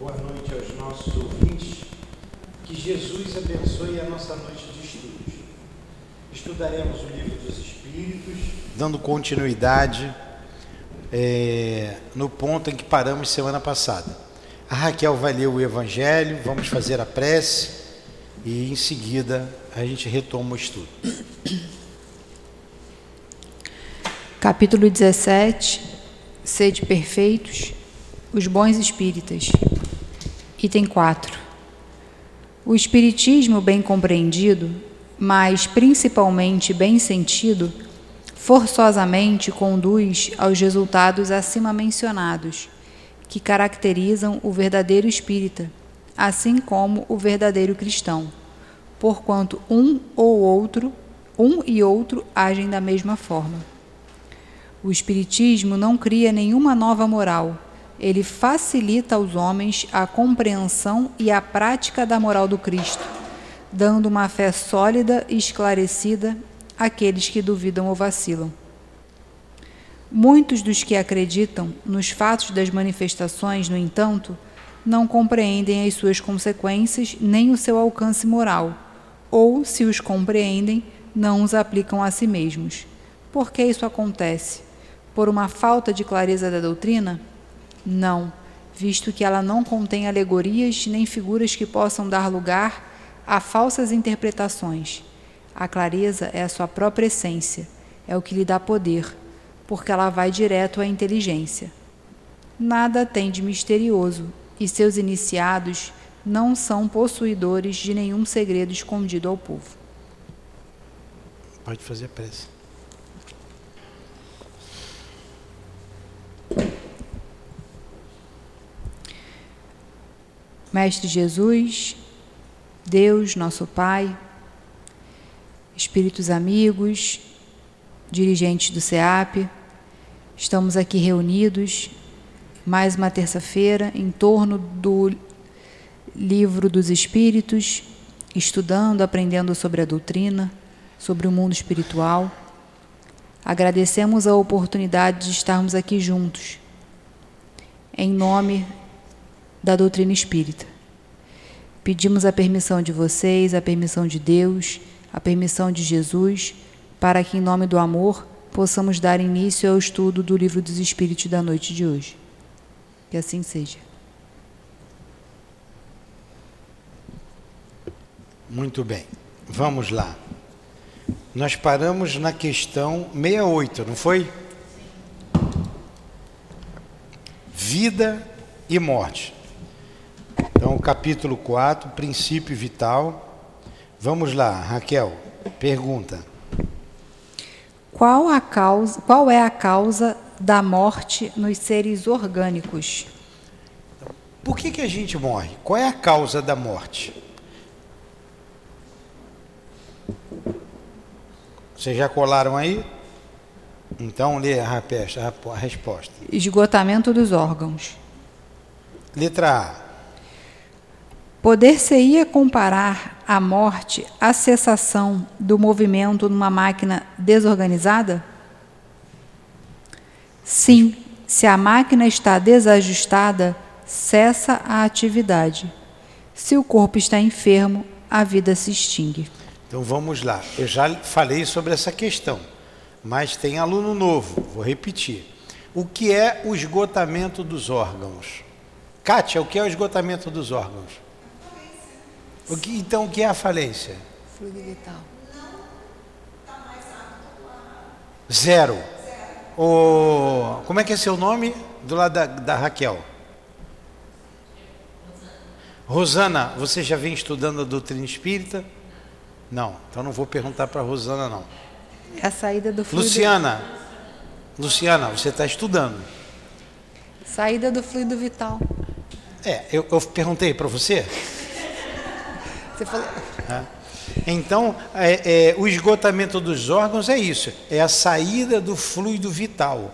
Boa noite aos nossos ouvintes. Que Jesus abençoe a nossa noite de estudos. Estudaremos o livro dos Espíritos, dando continuidade é, no ponto em que paramos semana passada. A Raquel vai ler o Evangelho, vamos fazer a prece e em seguida a gente retoma o estudo. Capítulo 17: Sede perfeitos, os bons espíritas. Item 4. O espiritismo bem compreendido, mas principalmente bem sentido, forçosamente conduz aos resultados acima mencionados, que caracterizam o verdadeiro espírita, assim como o verdadeiro cristão, porquanto um ou outro, um e outro agem da mesma forma. O Espiritismo não cria nenhuma nova moral, ele facilita aos homens a compreensão e a prática da moral do Cristo, dando uma fé sólida e esclarecida àqueles que duvidam ou vacilam. Muitos dos que acreditam nos fatos das manifestações, no entanto, não compreendem as suas consequências nem o seu alcance moral, ou, se os compreendem, não os aplicam a si mesmos. Por que isso acontece? Por uma falta de clareza da doutrina? Não, visto que ela não contém alegorias nem figuras que possam dar lugar a falsas interpretações. A clareza é a sua própria essência, é o que lhe dá poder, porque ela vai direto à inteligência. Nada tem de misterioso, e seus iniciados não são possuidores de nenhum segredo escondido ao povo. Pode fazer a prece. Mestre Jesus, Deus, nosso Pai, espíritos amigos, dirigentes do SEAP, estamos aqui reunidos mais uma terça-feira em torno do livro dos Espíritos, estudando, aprendendo sobre a doutrina, sobre o mundo espiritual. Agradecemos a oportunidade de estarmos aqui juntos, em nome da doutrina espírita. Pedimos a permissão de vocês, a permissão de Deus, a permissão de Jesus, para que, em nome do amor, possamos dar início ao estudo do Livro dos Espíritos da noite de hoje. Que assim seja. Muito bem, vamos lá. Nós paramos na questão 68, não foi? Vida e morte. Então, capítulo 4, princípio vital. Vamos lá, Raquel, pergunta. Qual, a causa, qual é a causa da morte nos seres orgânicos? Por que, que a gente morre? Qual é a causa da morte? Vocês já colaram aí? Então lê a, a resposta. Esgotamento dos órgãos. Letra A. Poder-se-ia comparar a morte à cessação do movimento numa máquina desorganizada? Sim, se a máquina está desajustada, cessa a atividade. Se o corpo está enfermo, a vida se extingue. Então vamos lá. Eu já falei sobre essa questão, mas tem aluno novo, vou repetir. O que é o esgotamento dos órgãos? Kátia, o que é o esgotamento dos órgãos? O que, então, o que é a falência? Fluido vital. Zero. O, como é que é seu nome? Do lado da, da Raquel. Rosana, você já vem estudando a doutrina espírita? Não, então não vou perguntar para Rosana não. É a saída do fluido. Luciana, Luciana, você está estudando. Saída do fluido vital. É, eu, eu perguntei para você. Você falou... Então, é, é, o esgotamento dos órgãos é isso, é a saída do fluido vital.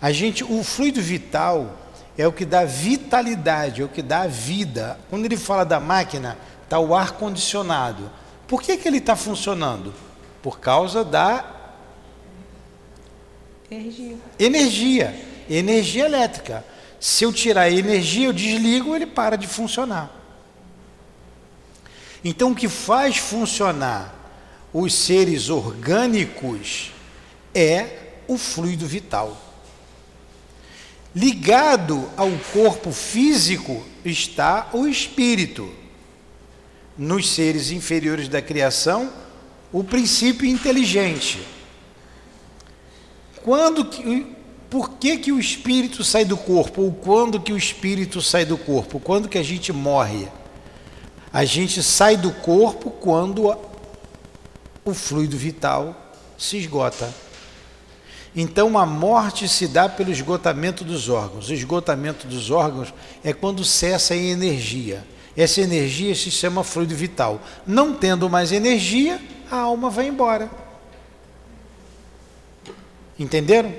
A gente, o fluido vital é o que dá vitalidade, é o que dá vida. Quando ele fala da máquina, está o ar condicionado. Por que, que ele está funcionando? Por causa da energia. energia, energia elétrica. Se eu tirar a energia, eu desligo, ele para de funcionar. Então, o que faz funcionar os seres orgânicos é o fluido vital. Ligado ao corpo físico está o espírito. Nos seres inferiores da criação, o princípio inteligente. Quando que, por que, que o espírito sai do corpo? Ou quando que o espírito sai do corpo? Quando que a gente morre? A gente sai do corpo quando o fluido vital se esgota. Então a morte se dá pelo esgotamento dos órgãos. O esgotamento dos órgãos é quando cessa a energia. Essa energia se chama fluido vital. Não tendo mais energia, a alma vai embora. Entenderam?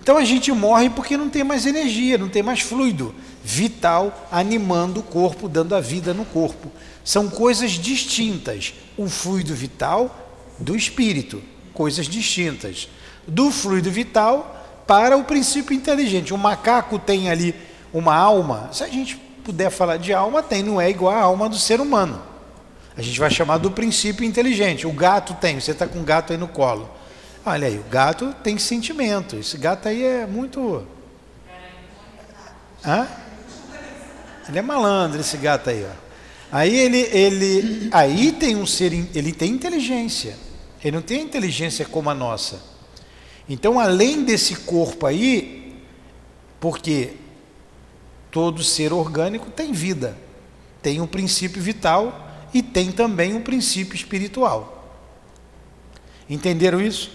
Então a gente morre porque não tem mais energia, não tem mais fluido vital animando o corpo, dando a vida no corpo. São coisas distintas. O fluido vital do espírito, coisas distintas. Do fluido vital para o princípio inteligente. O macaco tem ali uma alma, se a gente puder falar de alma, tem, não é igual à alma do ser humano. A gente vai chamar do princípio inteligente. O gato tem, você está com um gato aí no colo. Olha aí, o gato tem sentimento. Esse gato aí é muito. Hã? Ele é malandro, esse gato aí, ó. Aí ele, ele, aí tem um ser, ele tem inteligência. Ele não tem inteligência como a nossa. Então, além desse corpo aí, porque todo ser orgânico tem vida, tem um princípio vital e tem também um princípio espiritual. Entenderam isso?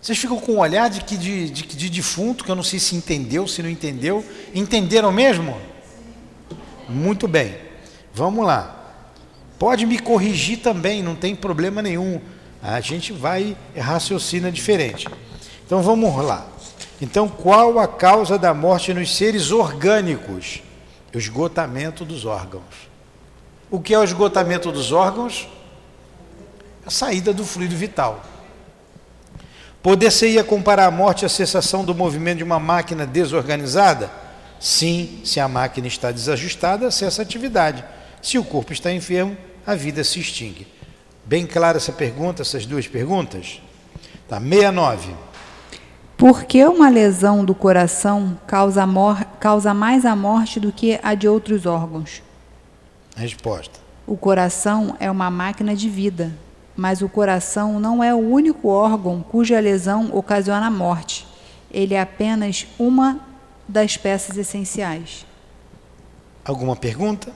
Vocês ficam com um olhar de, que de, de, de defunto, que eu não sei se entendeu, se não entendeu. Entenderam mesmo? Muito bem. Vamos lá. Pode me corrigir também, não tem problema nenhum. A gente vai raciocina diferente. Então vamos lá. Então, qual a causa da morte nos seres orgânicos? O esgotamento dos órgãos. O que é o esgotamento dos órgãos? A saída do fluido vital. Poder-se-ia comparar a morte à cessação do movimento de uma máquina desorganizada? Sim, se a máquina está desajustada, cessa a atividade. Se o corpo está enfermo, a vida se extingue. Bem clara essa pergunta, essas duas perguntas? Tá, 69. Por que uma lesão do coração causa, causa mais a morte do que a de outros órgãos? Resposta. O coração é uma máquina de vida, mas o coração não é o único órgão cuja lesão ocasiona a morte. Ele é apenas uma das peças essenciais. Alguma pergunta?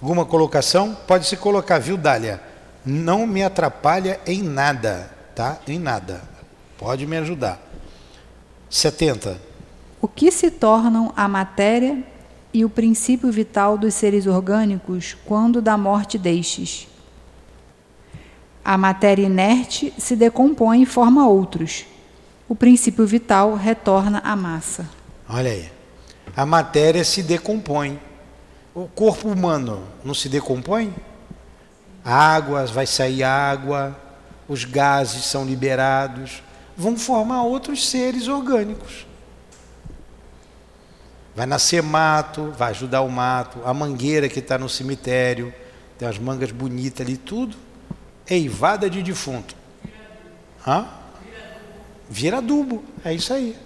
Alguma colocação? Pode se colocar, viu, Dália? Não me atrapalha em nada, tá? Em nada. Pode me ajudar. 70. O que se tornam a matéria e o princípio vital dos seres orgânicos quando da morte destes? A matéria inerte se decompõe e forma outros. O princípio vital retorna à massa. Olha aí. A matéria se decompõe. O corpo humano não se decompõe? Água, vai sair água, os gases são liberados, vão formar outros seres orgânicos. Vai nascer mato, vai ajudar o mato, a mangueira que está no cemitério, tem as mangas bonitas ali, tudo eivada de defunto. Hã? Vira adubo, é isso aí.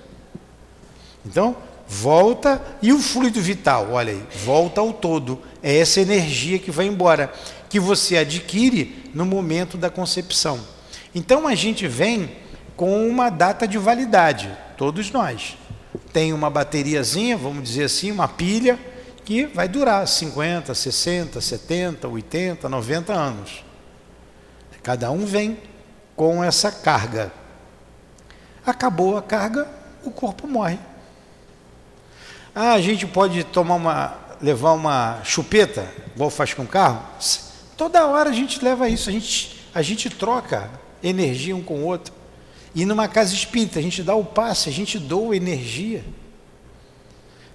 Então, volta e o fluido vital, olha aí, volta ao todo. É essa energia que vai embora, que você adquire no momento da concepção. Então a gente vem com uma data de validade, todos nós. Tem uma bateriazinha, vamos dizer assim, uma pilha, que vai durar 50, 60, 70, 80, 90 anos. Cada um vem com essa carga. Acabou a carga, o corpo morre. Ah, a gente pode tomar uma, levar uma chupeta, igual faz com o carro? Toda hora a gente leva isso, a gente, a gente troca energia um com o outro. E numa casa espírita, a gente dá o passe, a gente doa energia.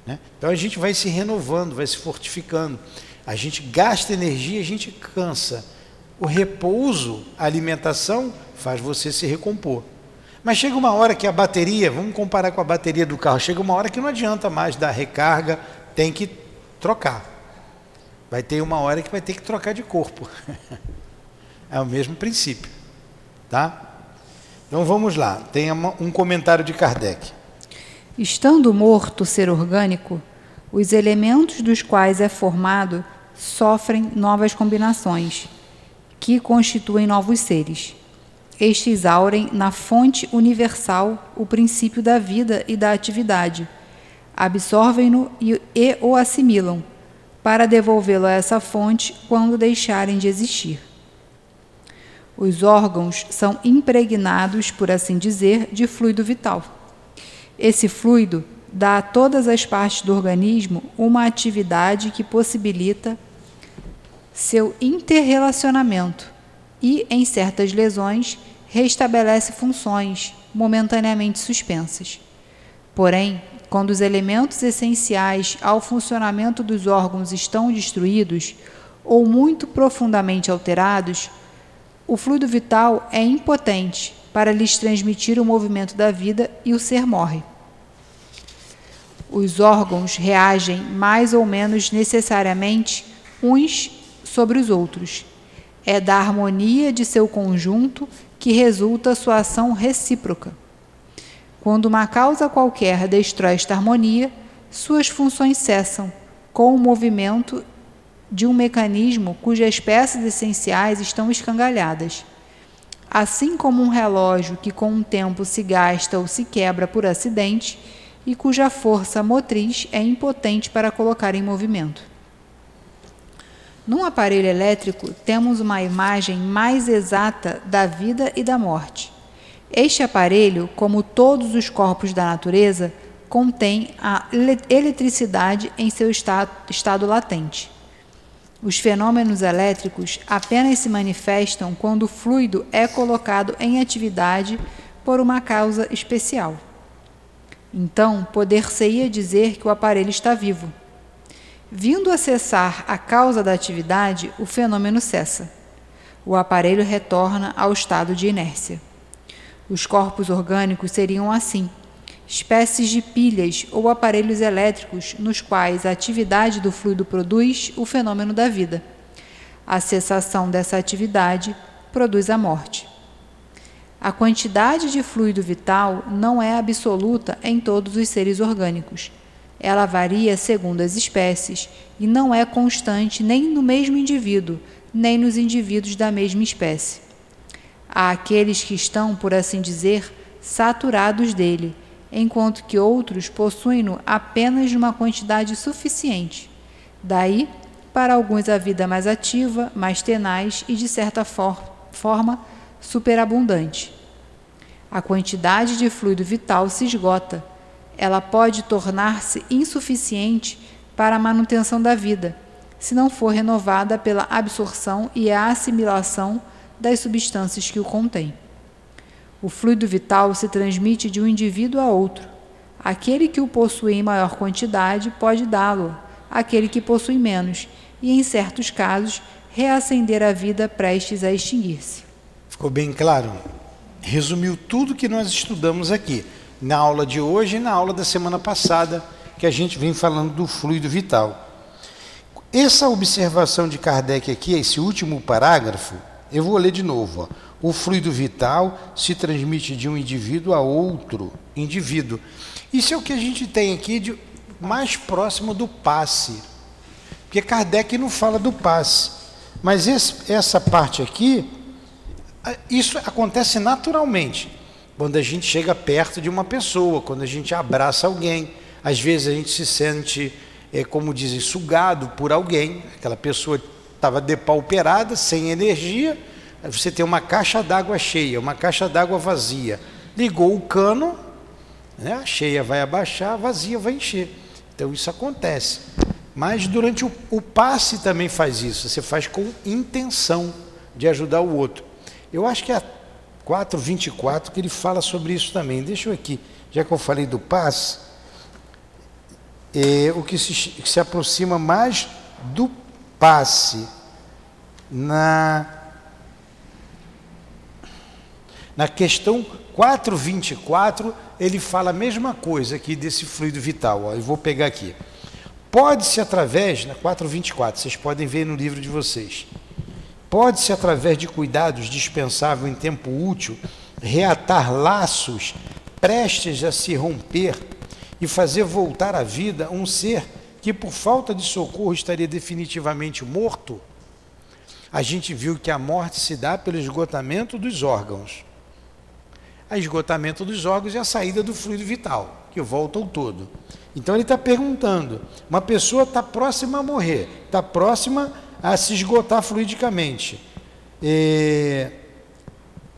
Né? Então a gente vai se renovando, vai se fortificando. A gente gasta energia, a gente cansa. O repouso, a alimentação, faz você se recompor. Mas chega uma hora que a bateria, vamos comparar com a bateria do carro, chega uma hora que não adianta mais dar recarga, tem que trocar. Vai ter uma hora que vai ter que trocar de corpo. é o mesmo princípio. Tá? Então vamos lá, tem um comentário de Kardec. Estando morto o ser orgânico, os elementos dos quais é formado sofrem novas combinações, que constituem novos seres. Estes aurem na fonte universal o princípio da vida e da atividade, absorvem-no e, e o assimilam, para devolvê-lo a essa fonte quando deixarem de existir. Os órgãos são impregnados, por assim dizer, de fluido vital. Esse fluido dá a todas as partes do organismo uma atividade que possibilita seu interrelacionamento e, em certas lesões, restabelece funções momentaneamente suspensas. Porém, quando os elementos essenciais ao funcionamento dos órgãos estão destruídos ou muito profundamente alterados, o fluido vital é impotente para lhes transmitir o movimento da vida e o ser morre. Os órgãos reagem mais ou menos necessariamente uns sobre os outros. É da harmonia de seu conjunto que resulta sua ação recíproca. Quando uma causa qualquer destrói esta harmonia, suas funções cessam, com o movimento de um mecanismo cujas peças essenciais estão escangalhadas. Assim como um relógio que com o tempo se gasta ou se quebra por acidente e cuja força motriz é impotente para colocar em movimento. Num aparelho elétrico, temos uma imagem mais exata da vida e da morte. Este aparelho, como todos os corpos da natureza, contém a eletricidade em seu estado, latente. Os fenômenos elétricos apenas se manifestam quando o fluido é colocado em atividade por uma causa especial. Então, poder-se-ia dizer que o aparelho está vivo. Vindo a cessar a causa da atividade, o fenômeno cessa. O aparelho retorna ao estado de inércia. Os corpos orgânicos seriam assim espécies de pilhas ou aparelhos elétricos nos quais a atividade do fluido produz o fenômeno da vida. A cessação dessa atividade produz a morte. A quantidade de fluido vital não é absoluta em todos os seres orgânicos. Ela varia segundo as espécies e não é constante nem no mesmo indivíduo, nem nos indivíduos da mesma espécie. Há aqueles que estão, por assim dizer, saturados dele enquanto que outros possuem-no apenas uma quantidade suficiente. Daí, para alguns, a vida mais ativa, mais tenaz e, de certa for forma, superabundante. A quantidade de fluido vital se esgota. Ela pode tornar-se insuficiente para a manutenção da vida, se não for renovada pela absorção e a assimilação das substâncias que o contêm. O fluido vital se transmite de um indivíduo a outro. Aquele que o possui em maior quantidade pode dá-lo, aquele que possui menos, e, em certos casos, reacender a vida prestes a extinguir-se. Ficou bem claro? Resumiu tudo que nós estudamos aqui, na aula de hoje e na aula da semana passada, que a gente vem falando do fluido vital. Essa observação de Kardec aqui, esse último parágrafo, eu vou ler de novo. Ó. O fluido vital se transmite de um indivíduo a outro indivíduo. Isso é o que a gente tem aqui de mais próximo do passe. Porque Kardec não fala do passe. Mas esse, essa parte aqui, isso acontece naturalmente. Quando a gente chega perto de uma pessoa, quando a gente abraça alguém, às vezes a gente se sente, é, como dizem, sugado por alguém. Aquela pessoa estava depauperada, sem energia, você tem uma caixa d'água cheia, uma caixa d'água vazia. Ligou o cano, né, a cheia vai abaixar, a vazia vai encher. Então isso acontece. Mas durante o, o passe também faz isso, você faz com intenção de ajudar o outro. Eu acho que a 424 que ele fala sobre isso também. Deixa eu aqui, já que eu falei do passe, é, o que se, que se aproxima mais do passe na Na questão 424, ele fala a mesma coisa aqui desse fluido vital. Ó, eu vou pegar aqui. Pode-se através, na 424, vocês podem ver no livro de vocês. Pode-se através de cuidados dispensáveis em tempo útil reatar laços prestes a se romper e fazer voltar à vida um ser que por falta de socorro estaria definitivamente morto? A gente viu que a morte se dá pelo esgotamento dos órgãos. A esgotamento dos órgãos é a saída do fluido vital, que volta ao todo. Então ele está perguntando: uma pessoa está próxima a morrer, está próxima a se esgotar fluidicamente. É,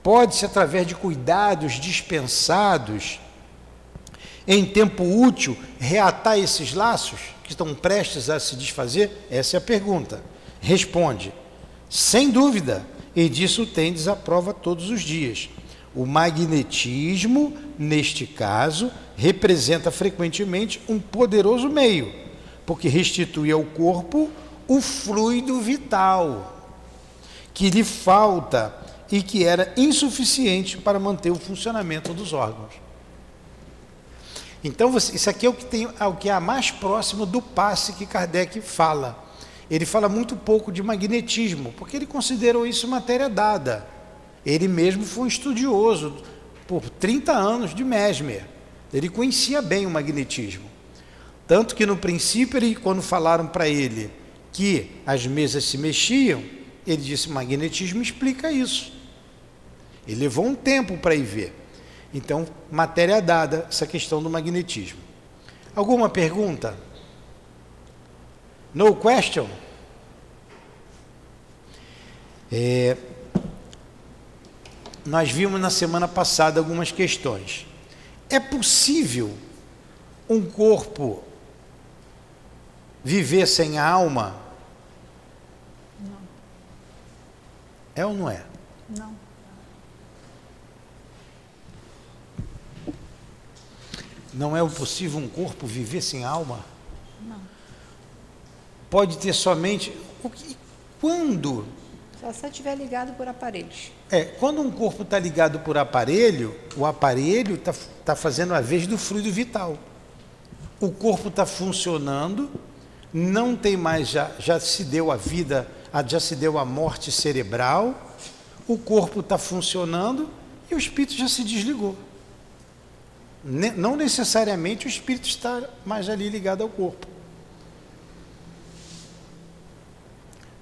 Pode-se, através de cuidados dispensados, em tempo útil, reatar esses laços que estão prestes a se desfazer? Essa é a pergunta. Responde: sem dúvida, e disso tendes a prova todos os dias. O magnetismo, neste caso, representa frequentemente um poderoso meio, porque restitui ao corpo o fluido vital que lhe falta e que era insuficiente para manter o funcionamento dos órgãos. Então, isso aqui é o que, tem, é o que é mais próximo do passe que Kardec fala. Ele fala muito pouco de magnetismo, porque ele considerou isso matéria dada. Ele mesmo foi um estudioso por 30 anos de Mesmer. Ele conhecia bem o magnetismo. Tanto que no princípio, ele, quando falaram para ele que as mesas se mexiam, ele disse: magnetismo explica isso. Ele levou um tempo para ir ver. Então, matéria dada, essa questão do magnetismo. Alguma pergunta? No question? É, nós vimos na semana passada algumas questões. É possível um corpo viver sem alma? Não. É ou não é? Não. Não é possível um corpo viver sem alma? Não. Pode ter somente. O que, quando? Só se estiver ligado por aparelhos. É, quando um corpo está ligado por aparelho, o aparelho está tá fazendo a vez do fluido vital. O corpo está funcionando, não tem mais, já, já se deu a vida, já se deu a morte cerebral, o corpo está funcionando e o espírito já se desligou não necessariamente o espírito está mais ali ligado ao corpo.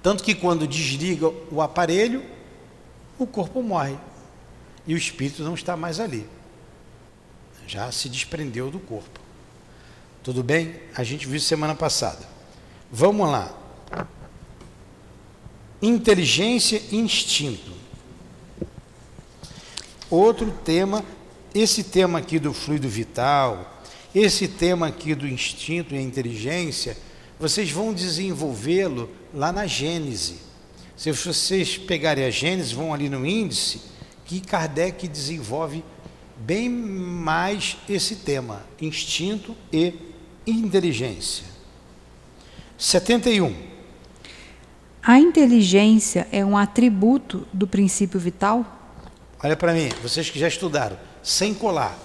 Tanto que quando desliga o aparelho, o corpo morre e o espírito não está mais ali. Já se desprendeu do corpo. Tudo bem? A gente viu semana passada. Vamos lá. Inteligência e instinto. Outro tema esse tema aqui do fluido vital, esse tema aqui do instinto e inteligência, vocês vão desenvolvê-lo lá na Gênese. Se vocês pegarem a Gênese, vão ali no índice, que Kardec desenvolve bem mais esse tema, instinto e inteligência. 71. A inteligência é um atributo do princípio vital? Olha para mim, vocês que já estudaram sem colar.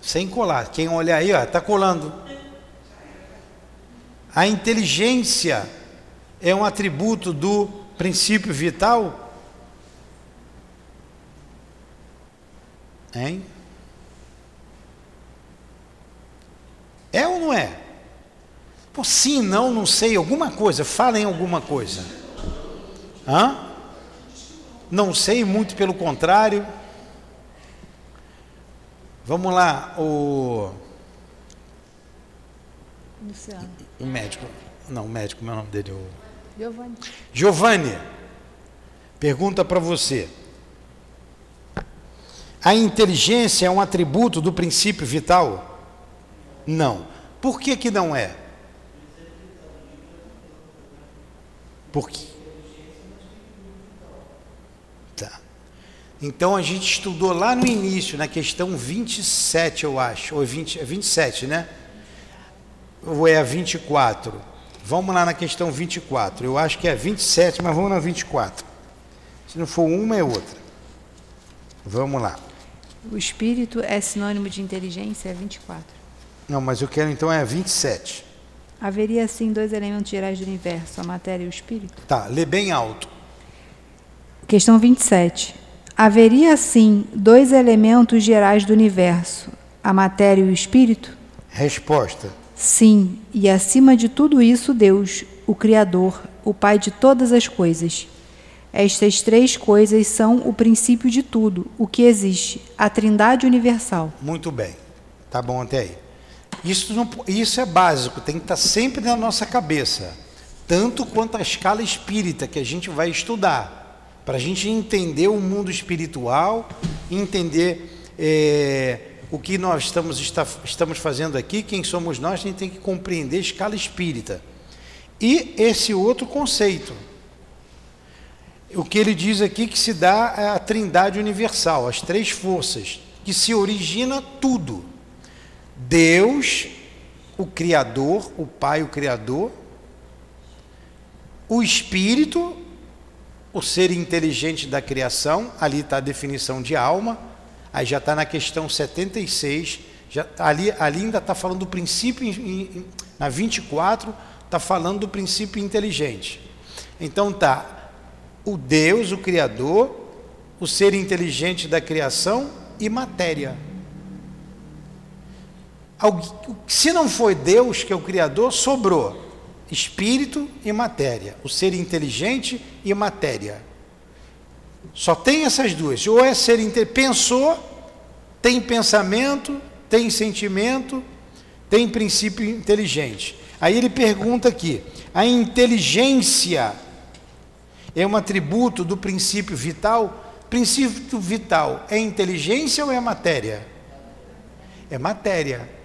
Sem colar. Quem olhar aí, ó, tá colando. A inteligência é um atributo do princípio vital? Hein? É ou não é? Por sim, não, não sei, alguma coisa, falem alguma coisa. Hã? Não sei, muito pelo contrário. Vamos lá, o. Luciano. O médico. Não, o médico, meu nome dele. O... Giovanni. Giovanni, pergunta para você. A inteligência é um atributo do princípio vital? Não. Por que, que não é? Por quê? Então a gente estudou lá no início, na questão 27, eu acho, ou 20, é 27, né? Ou é a 24? Vamos lá na questão 24. Eu acho que é 27, mas vamos na 24. Se não for uma, é outra. Vamos lá. O espírito é sinônimo de inteligência, é 24. Não, mas eu quero então é 27. Haveria assim dois elementos gerais do universo, a matéria e o espírito? Tá, lê bem alto. Questão 27. Haveria assim dois elementos gerais do universo, a matéria e o espírito? Resposta. Sim, e acima de tudo isso, Deus, o Criador, o Pai de todas as coisas. Estas três coisas são o princípio de tudo, o que existe, a Trindade universal. Muito bem. Tá bom até aí. Isso, não, isso é básico, tem que estar sempre na nossa cabeça. Tanto quanto a escala espírita que a gente vai estudar. Para a gente entender o mundo espiritual, entender é, o que nós estamos, está, estamos fazendo aqui, quem somos nós, a gente tem que compreender a escala espírita. E esse outro conceito, o que ele diz aqui que se dá é a trindade universal, as três forças, que se origina tudo. Deus, o Criador, o Pai, o Criador, o Espírito, o ser inteligente da criação, ali está a definição de alma, aí já está na questão 76, já, ali, ali ainda está falando do princípio, na 24, está falando do princípio inteligente. Então tá o Deus, o Criador, o ser inteligente da criação e matéria. Se não foi Deus, que é o Criador, sobrou espírito e matéria, o ser inteligente e matéria. Só tem essas duas. Ou é ser pensou, tem pensamento, tem sentimento, tem princípio inteligente. Aí ele pergunta aqui: a inteligência é um atributo do princípio vital. Princípio vital é inteligência ou é matéria? É matéria.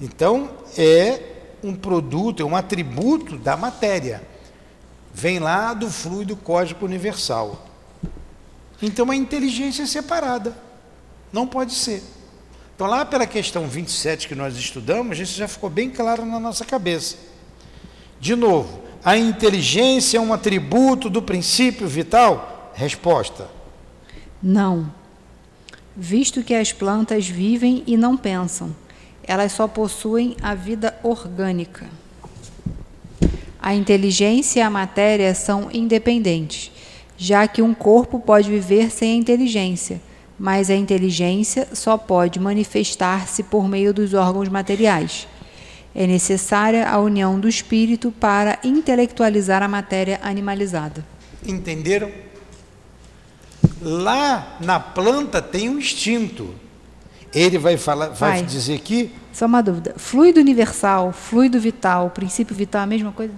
Então, é um produto, é um atributo da matéria. Vem lá do fluido cósmico universal. Então, a inteligência é separada. Não pode ser. Então, lá pela questão 27 que nós estudamos, isso já ficou bem claro na nossa cabeça. De novo, a inteligência é um atributo do princípio vital? Resposta: Não. Visto que as plantas vivem e não pensam, elas só possuem a vida orgânica. A inteligência e a matéria são independentes, já que um corpo pode viver sem a inteligência, mas a inteligência só pode manifestar-se por meio dos órgãos materiais. É necessária a união do espírito para intelectualizar a matéria animalizada. Entenderam? Lá na planta tem um instinto. Ele vai falar, vai, vai dizer aqui. Só uma dúvida. Fluido universal, fluido vital, princípio vital, é a mesma coisa?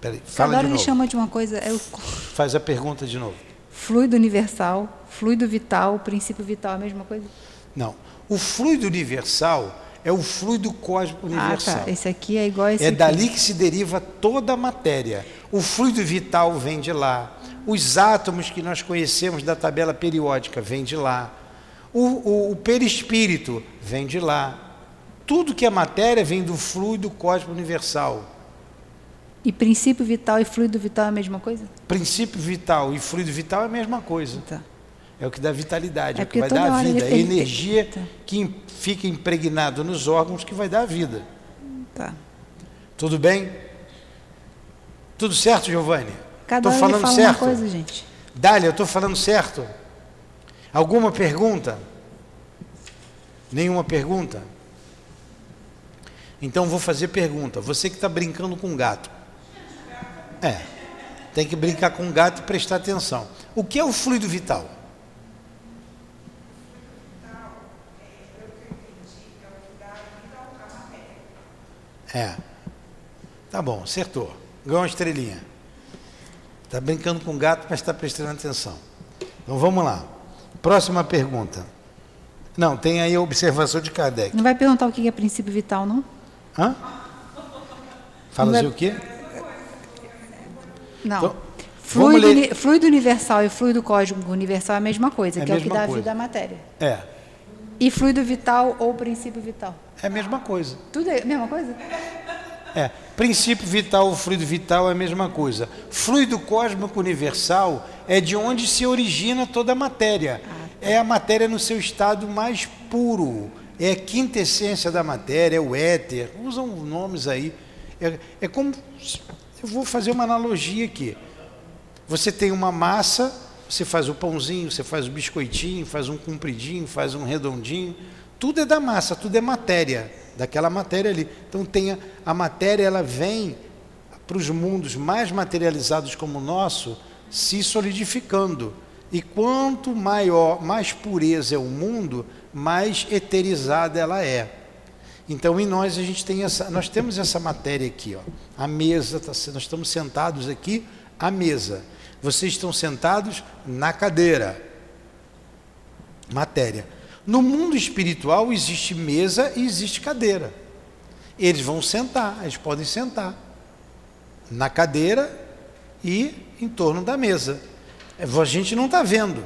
Peraí, fala Agora de ele chama de uma coisa. É o... Faz a pergunta de novo. Fluido universal, fluido vital, princípio vital, é a mesma coisa? Não. O fluido universal é o fluido cósmico universal. Ah, tá. Esse aqui é igual a esse É aqui. dali que se deriva toda a matéria. O fluido vital vem de lá. Os átomos que nós conhecemos da tabela periódica vem de lá. O, o, o perispírito vem de lá. Tudo que é matéria vem do fluido cósmico universal. E princípio vital e fluido vital é a mesma coisa? Princípio vital e fluido vital é a mesma coisa. Tá. É o que dá vitalidade, é, é o que vai dar a vida, é a energia que fica impregnado nos órgãos que vai dar a vida. Tá. Tudo bem? Tudo certo, Giovanni? Cada estou falando fala certo? Coisa, gente. Dália, eu estou falando certo? Alguma pergunta? Nenhuma pergunta? Então vou fazer pergunta. Você que está brincando com gato. É. Tem que brincar com gato e prestar atenção. O que é o fluido vital? É. Tá bom, acertou. Ganhou uma estrelinha. Está brincando com gato, mas está prestando atenção. Então vamos lá. Próxima pergunta. Não, tem aí a observação de Kardec. Não vai perguntar o que é princípio vital, não? Hã? Fala vai... o quê? Não. Então, fluido, fluido, universal e fluido cósmico universal é a mesma coisa, é que é o que dá coisa. vida à matéria. É. E fluido vital ou princípio vital? É a mesma coisa. Tudo é a mesma coisa? É. Princípio vital, fluido vital é a mesma coisa. Fluido cósmico universal é de onde se origina toda a matéria. Ah, tá. é a matéria no seu estado mais puro, é a quintessência da matéria, é o éter, usam nomes aí. É, é como. Eu vou fazer uma analogia aqui. Você tem uma massa, você faz o pãozinho, você faz o biscoitinho, faz um compridinho, faz um redondinho. Tudo é da massa, tudo é matéria, daquela matéria ali. Então tem a, a matéria, ela vem para os mundos mais materializados como o nosso, se solidificando. E quanto maior, mais pureza é o mundo, mais eterizada ela é. Então em nós a gente tem essa, nós temos essa matéria aqui, ó. A mesa, tá, nós estamos sentados aqui, a mesa. Vocês estão sentados na cadeira. Matéria. No mundo espiritual existe mesa e existe cadeira. Eles vão sentar, eles podem sentar na cadeira e em torno da mesa. A gente não está vendo.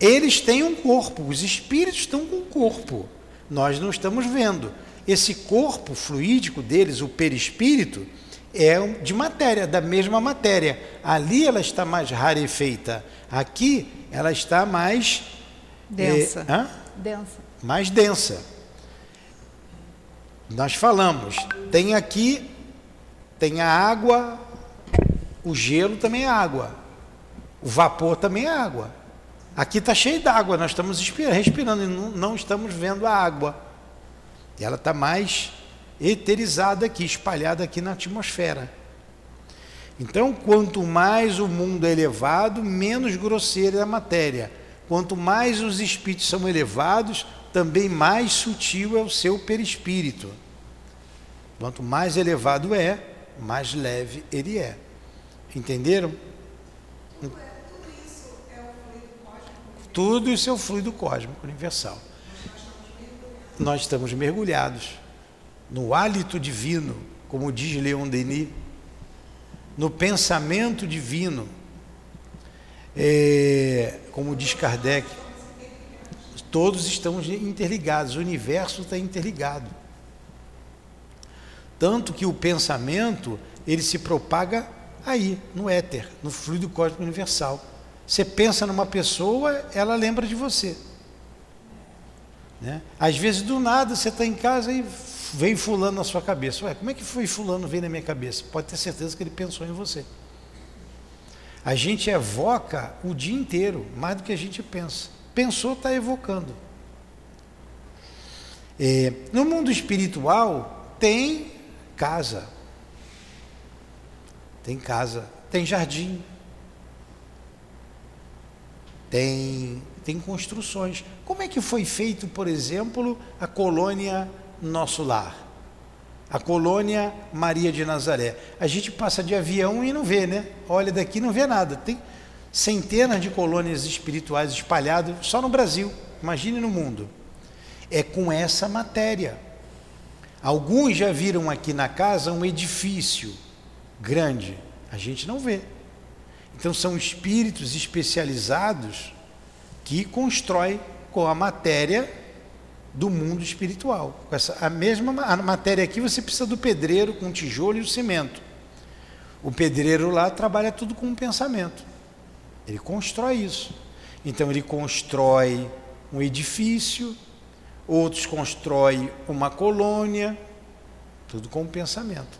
Eles têm um corpo, os espíritos estão com um corpo. Nós não estamos vendo. Esse corpo fluídico deles, o perispírito, é de matéria, da mesma matéria. Ali ela está mais rarefeita. Aqui ela está mais densa. É, densa. Mais densa. Nós falamos, tem aqui tem a água, o gelo também é água. O vapor também é água. Aqui está cheio d'água, nós estamos respirando e não, estamos vendo a água. E ela está mais eterizada aqui, espalhada aqui na atmosfera. Então, quanto mais o mundo é elevado, menos grosseira é a matéria. Quanto mais os espíritos são elevados, também mais sutil é o seu perispírito. Quanto mais elevado é, mais leve ele é. Entenderam? Tudo isso é o fluido cósmico universal. Nós estamos mergulhados no hálito divino, como diz Leon Denis, no pensamento divino, é, como diz Kardec, todos estamos interligados, o universo está interligado. Tanto que o pensamento, ele se propaga aí, no éter, no fluido cósmico universal. Você pensa numa pessoa, ela lembra de você. Né? Às vezes, do nada, você está em casa e vem fulano na sua cabeça. Ué, como é que foi fulano veio na minha cabeça? Pode ter certeza que ele pensou em você. A gente evoca o dia inteiro, mais do que a gente pensa. Pensou, está evocando. É, no mundo espiritual, tem casa. Tem casa, tem jardim. Tem, tem construções. Como é que foi feito, por exemplo, a colônia Nosso Lar? A colônia Maria de Nazaré. A gente passa de avião e não vê, né? Olha daqui não vê nada. Tem centenas de colônias espirituais espalhadas só no Brasil. Imagine no mundo. É com essa matéria. Alguns já viram aqui na casa um edifício grande, a gente não vê. Então são espíritos especializados que constroem com a matéria do mundo espiritual. Com essa, a mesma a matéria aqui você precisa do pedreiro com o tijolo e o cimento. O pedreiro lá trabalha tudo com um pensamento. Ele constrói isso. Então ele constrói um edifício, outros constroem uma colônia, tudo com o pensamento.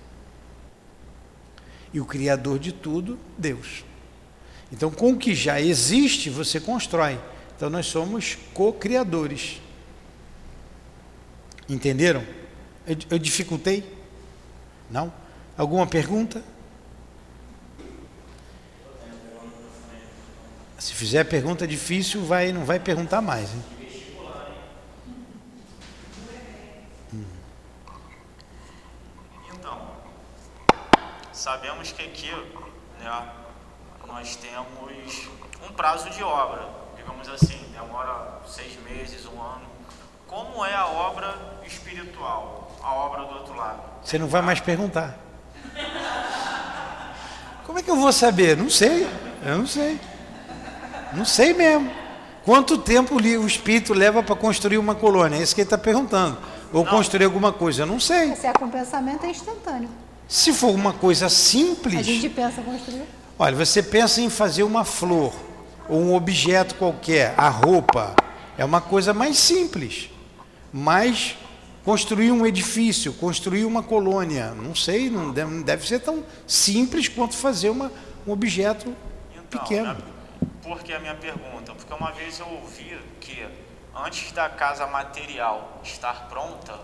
E o Criador de tudo, Deus. Então, com o que já existe, você constrói. Então, nós somos co-criadores. Entenderam? Eu, eu dificultei? Não? Alguma pergunta? Se fizer pergunta difícil, vai, não vai perguntar mais. Hein? Sabemos que aqui né, nós temos um prazo de obra, digamos assim, demora seis meses, um ano. Como é a obra espiritual, a obra do outro lado? Você não vai mais perguntar. Como é que eu vou saber? Não sei, eu não sei. Não sei mesmo. Quanto tempo o espírito leva para construir uma colônia? É isso que ele está perguntando. Ou não. construir alguma coisa? Eu não sei. Se é com pensamento, é instantâneo. Se for uma coisa simples. A gente pensa construir. Olha, você pensa em fazer uma flor. ou um objeto qualquer, a roupa, é uma coisa mais simples. Mas construir um edifício, construir uma colônia, não sei, não deve, ser tão simples quanto fazer uma, um objeto então, pequeno. Né, por que a minha pergunta? Porque uma vez eu ouvi que antes da casa material estar pronta,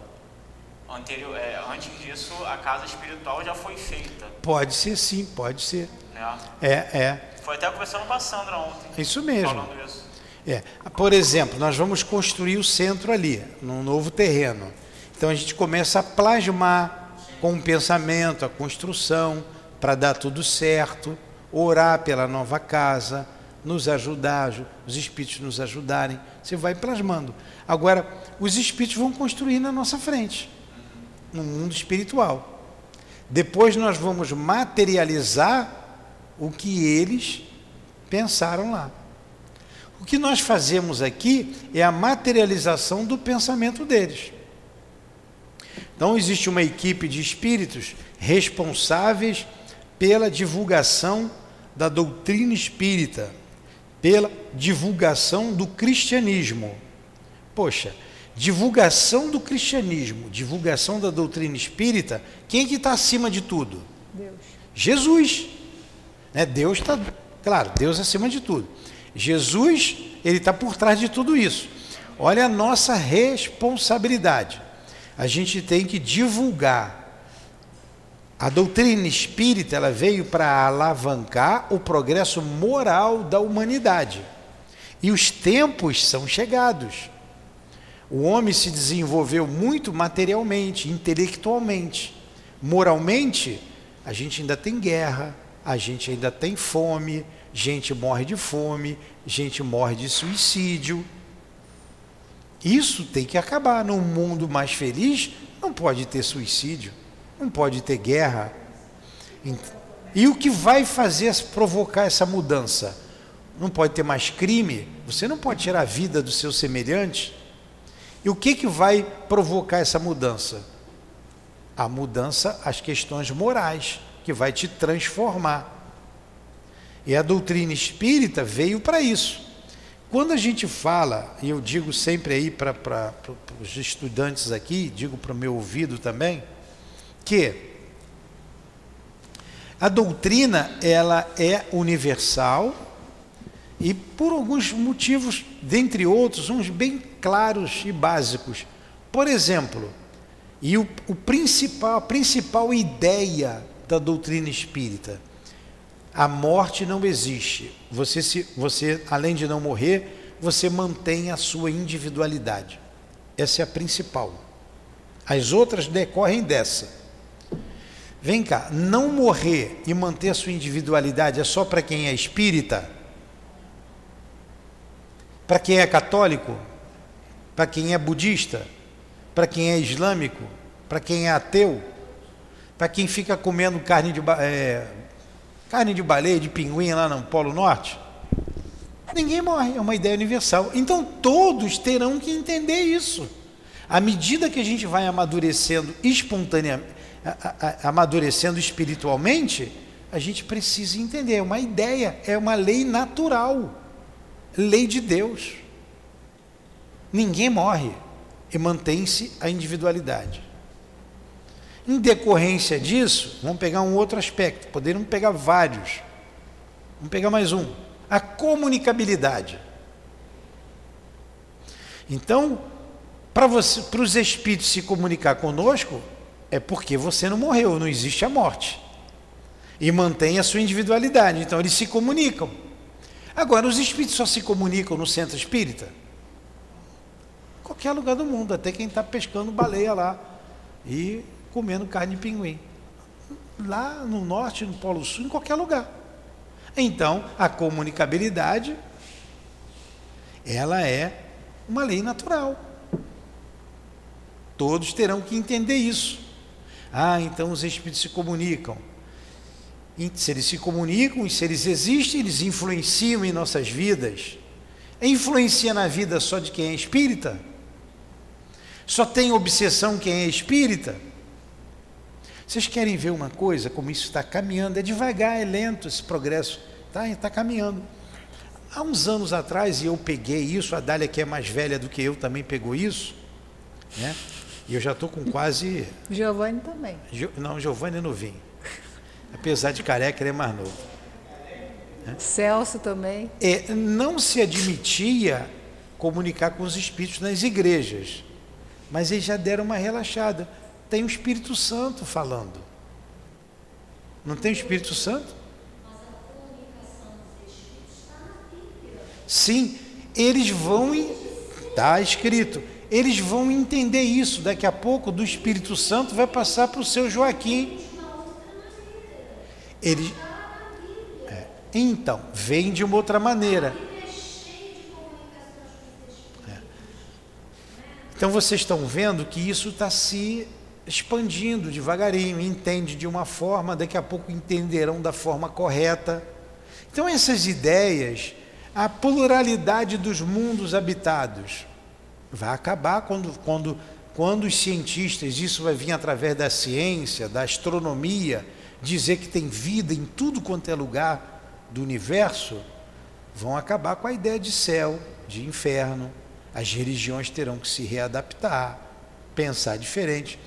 anterior, é, antes disso a casa espiritual já foi feita. Pode ser sim, pode ser. É, é. é. Foi até conversando com a Sandra ontem. Isso mesmo. Isso. É. Por exemplo, nós vamos construir o centro ali, num novo terreno. Então a gente começa a plasmar com o pensamento, a construção, para dar tudo certo, orar pela nova casa, nos ajudar, os espíritos nos ajudarem. Você vai plasmando. Agora, os espíritos vão construir na nossa frente, no mundo espiritual. Depois nós vamos materializar o que eles pensaram lá. O que nós fazemos aqui é a materialização do pensamento deles. Então, existe uma equipe de espíritos responsáveis pela divulgação da doutrina espírita, pela divulgação do cristianismo. Poxa, divulgação do cristianismo, divulgação da doutrina espírita, quem é que está acima de tudo? Deus. Jesus. Né? Deus está, claro, Deus acima de tudo. Jesus, ele está por trás de tudo isso. Olha a nossa responsabilidade. A gente tem que divulgar. A doutrina espírita ela veio para alavancar o progresso moral da humanidade. E os tempos são chegados. O homem se desenvolveu muito materialmente, intelectualmente. Moralmente, a gente ainda tem guerra, a gente ainda tem fome, gente morre de fome, gente morre de suicídio. Isso tem que acabar. Num mundo mais feliz, não pode ter suicídio, não pode ter guerra. E o que vai fazer provocar essa mudança? Não pode ter mais crime, você não pode tirar a vida do seu semelhante. E o que, que vai provocar essa mudança? A mudança, as questões morais, que vai te transformar. E a doutrina espírita veio para isso. Quando a gente fala, e eu digo sempre aí para os estudantes aqui, digo para o meu ouvido também, que a doutrina ela é universal e por alguns motivos, dentre outros, uns bem claros e básicos. Por exemplo, e o, o principal, a principal ideia da doutrina espírita, a morte não existe. Você, se, você, além de não morrer, você mantém a sua individualidade. Essa é a principal. As outras decorrem dessa. Vem cá, não morrer e manter a sua individualidade é só para quem é espírita? Para quem é católico? Para quem é budista? Para quem é islâmico? Para quem é ateu? Para quem fica comendo carne de é, carne de baleia, de pinguim lá no Polo Norte? Ninguém morre, é uma ideia universal. Então todos terão que entender isso. À medida que a gente vai amadurecendo espontaneamente, amadurecendo espiritualmente, a gente precisa entender. É uma ideia, é uma lei natural, lei de Deus. Ninguém morre e mantém-se a individualidade. Em decorrência disso, vamos pegar um outro aspecto, poderiam pegar vários. Vamos pegar mais um: a comunicabilidade. Então, para os espíritos se comunicar conosco, é porque você não morreu, não existe a morte. E mantém a sua individualidade. Então, eles se comunicam. Agora, os espíritos só se comunicam no centro espírita? Qualquer lugar do mundo, até quem está pescando baleia lá. E comendo carne de pinguim. Lá no norte, no Polo Sul, em qualquer lugar. Então, a comunicabilidade, ela é uma lei natural. Todos terão que entender isso. Ah, então os espíritos se comunicam. Se eles se comunicam se eles existem, eles influenciam em nossas vidas. Influencia na vida só de quem é espírita? Só tem obsessão quem é espírita? Vocês querem ver uma coisa, como isso está caminhando? É devagar, é lento esse progresso. Está tá caminhando. Há uns anos atrás, e eu peguei isso, a Dália, que é mais velha do que eu, também pegou isso, né? E eu já estou com quase. Giovanni também. Não, Giovanni é novinho. Apesar de careca, ele é mais novo. Celso também. É, não se admitia comunicar com os espíritos nas igrejas, mas eles já deram uma relaxada. Tem o Espírito Santo falando. Não tem o Espírito Santo? Sim, eles vão. Está escrito eles vão entender isso. Daqui a pouco, do Espírito Santo, vai passar para o seu Joaquim. Eles, é, então, vem de uma outra maneira. É. Então vocês estão vendo que isso está se expandindo devagarinho, entende de uma forma, daqui a pouco entenderão da forma correta. Então essas ideias, a pluralidade dos mundos habitados, Vai acabar quando, quando, quando os cientistas, isso vai vir através da ciência, da astronomia, dizer que tem vida em tudo quanto é lugar do universo, vão acabar com a ideia de céu, de inferno. As religiões terão que se readaptar, pensar diferente.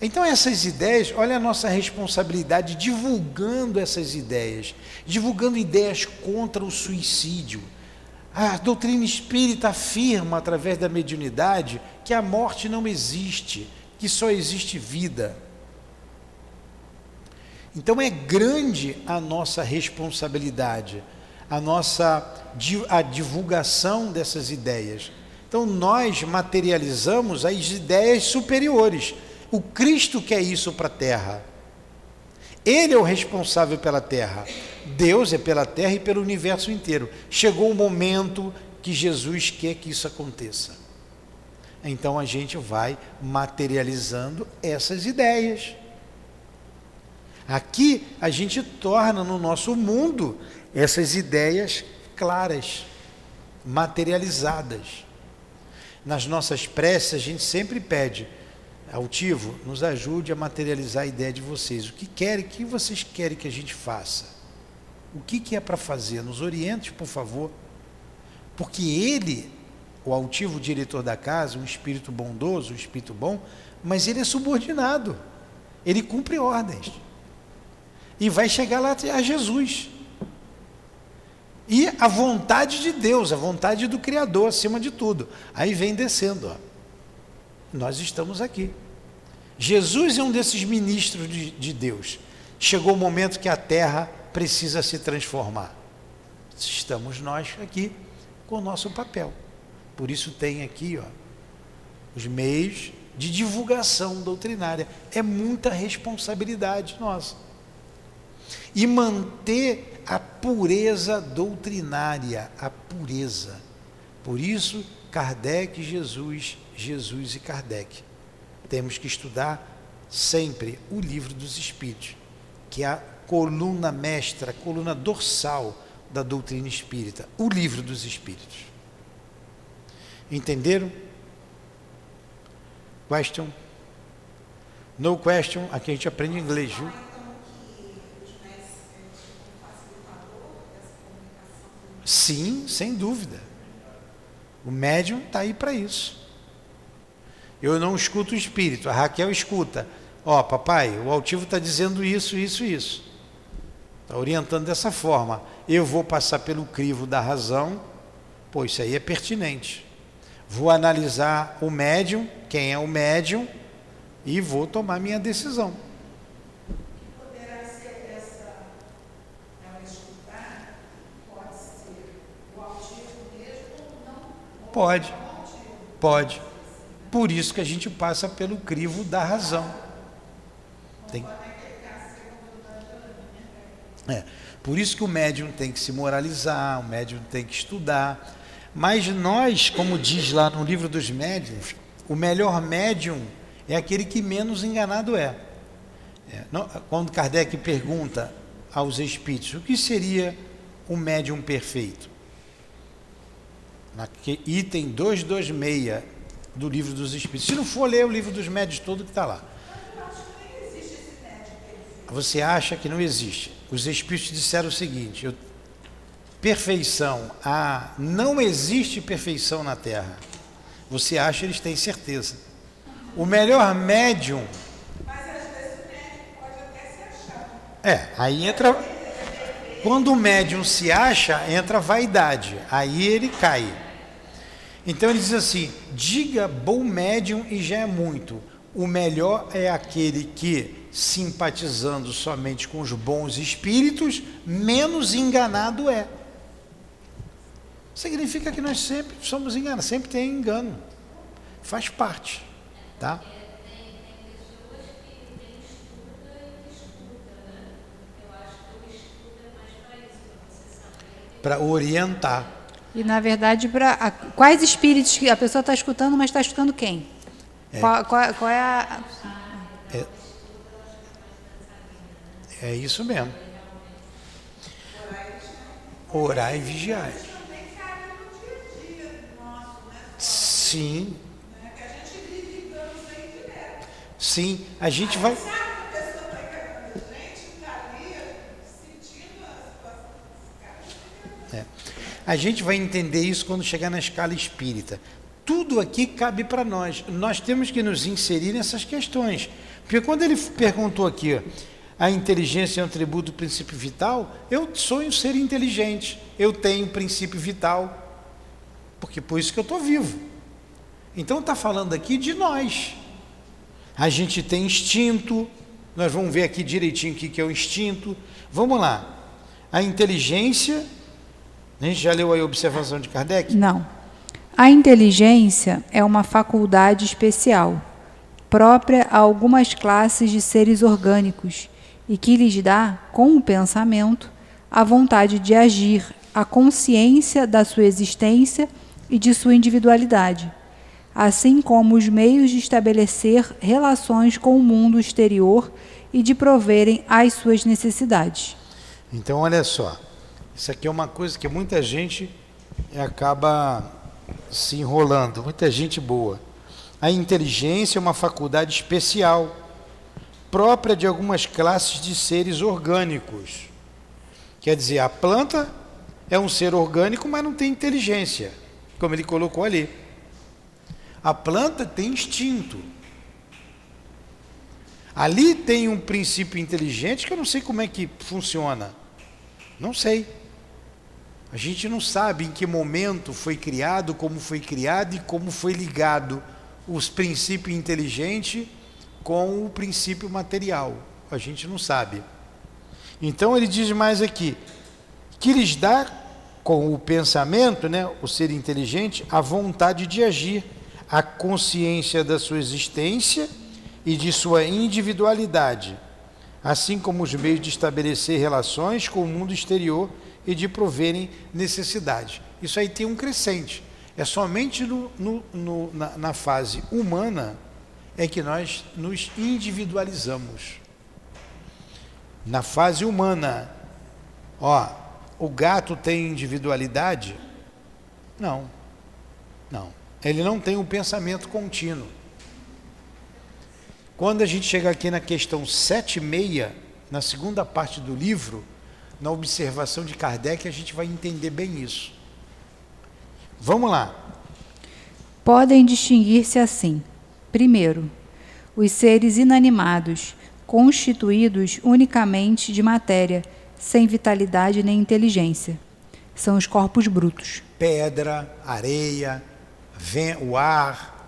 Então, essas ideias, olha a nossa responsabilidade divulgando essas ideias, divulgando ideias contra o suicídio a doutrina espírita afirma, através da mediunidade, que a morte não existe, que só existe vida. Então é grande a nossa responsabilidade, a nossa a divulgação dessas ideias. Então nós materializamos as ideias superiores. O Cristo quer isso para a Terra. Ele é o responsável pela terra. Deus é pela terra e pelo universo inteiro. Chegou o momento que Jesus quer que isso aconteça. Então a gente vai materializando essas ideias. Aqui a gente torna no nosso mundo essas ideias claras, materializadas. Nas nossas preces a gente sempre pede altivo, nos ajude a materializar a ideia de vocês. O que querem, o que vocês querem que a gente faça? O que, que é para fazer? Nos oriente, por favor. Porque ele, o altivo diretor da casa, um espírito bondoso, um espírito bom, mas ele é subordinado. Ele cumpre ordens. E vai chegar lá a Jesus. E a vontade de Deus, a vontade do Criador acima de tudo. Aí vem descendo, ó. Nós estamos aqui. Jesus é um desses ministros de, de Deus. Chegou o momento que a terra precisa se transformar. Estamos nós aqui com o nosso papel. Por isso tem aqui ó, os meios de divulgação doutrinária. É muita responsabilidade nossa. E manter a pureza doutrinária, a pureza. Por isso, Kardec e Jesus Jesus e Kardec. Temos que estudar sempre o livro dos Espíritos, que é a coluna mestra, a coluna dorsal da doutrina espírita, o livro dos Espíritos. Entenderam? Question? No question, aqui a gente aprende inglês, viu? Sim, sem dúvida. O médium está aí para isso. Eu não escuto o espírito, a Raquel escuta. Ó, oh, papai, o altivo está dizendo isso, isso, isso. Está orientando dessa forma. Eu vou passar pelo crivo da razão, pô, isso aí é pertinente. Vou analisar o médium, quem é o médium, e vou tomar minha decisão. Pode, pode. Por isso que a gente passa pelo crivo da razão. Tem... É, por isso que o médium tem que se moralizar, o médium tem que estudar. Mas nós, como diz lá no livro dos médiums, o melhor médium é aquele que menos enganado é. é quando Kardec pergunta aos espíritos o que seria o médium perfeito, na item 226 do livro dos Espíritos. Se não for ler o livro dos médios todo que está lá. Você acha que não existe? Os Espíritos disseram o seguinte: eu, perfeição, a não existe perfeição na Terra. Você acha, eles têm certeza. O melhor médium. Mas às vezes o médium pode até se achar. É, aí entra. Quando o médium se acha, entra vaidade. Aí ele cai. Então ele diz assim: diga bom médium e já é muito. O melhor é aquele que, simpatizando somente com os bons espíritos, menos enganado é. Significa que nós sempre somos enganados, sempre tem engano. Faz parte, tá? Para orientar. E na verdade, para quais espíritos que a pessoa está escutando, mas está escutando quem? É. Qual, qual, qual, é a. É, é isso mesmo. Orar e vigiar. Sim. Sim, a gente vai. É. A gente vai entender isso quando chegar na escala espírita. Tudo aqui cabe para nós. Nós temos que nos inserir nessas questões. Porque quando ele perguntou aqui, a inteligência é um tributo do princípio vital, eu sonho ser inteligente. Eu tenho princípio vital. Porque por isso que eu estou vivo. Então está falando aqui de nós. A gente tem instinto, nós vamos ver aqui direitinho o que é o instinto. Vamos lá. A inteligência, a gente já leu a observação de Kardec? Não. A inteligência é uma faculdade especial, própria a algumas classes de seres orgânicos e que lhes dá, com o pensamento, a vontade de agir, a consciência da sua existência e de sua individualidade assim como os meios de estabelecer relações com o mundo exterior e de proverem às suas necessidades. Então, olha só, isso aqui é uma coisa que muita gente acaba se enrolando, muita gente boa. A inteligência é uma faculdade especial, própria de algumas classes de seres orgânicos. Quer dizer, a planta é um ser orgânico, mas não tem inteligência, como ele colocou ali. A planta tem instinto. Ali tem um princípio inteligente que eu não sei como é que funciona. Não sei. A gente não sabe em que momento foi criado, como foi criado e como foi ligado os princípios inteligentes com o princípio material. A gente não sabe. Então ele diz mais aqui que lhes dá com o pensamento, né, o ser inteligente, a vontade de agir a consciência da sua existência e de sua individualidade, assim como os meios de estabelecer relações com o mundo exterior e de proverem necessidades. Isso aí tem um crescente. É somente no, no, no, na, na fase humana é que nós nos individualizamos. Na fase humana, ó, o gato tem individualidade? Não, não. Ele não tem um pensamento contínuo. Quando a gente chega aqui na questão 7 e meia, na segunda parte do livro, na observação de Kardec, a gente vai entender bem isso. Vamos lá. Podem distinguir-se assim: primeiro, os seres inanimados, constituídos unicamente de matéria, sem vitalidade nem inteligência. São os corpos brutos. Pedra, areia, o ar,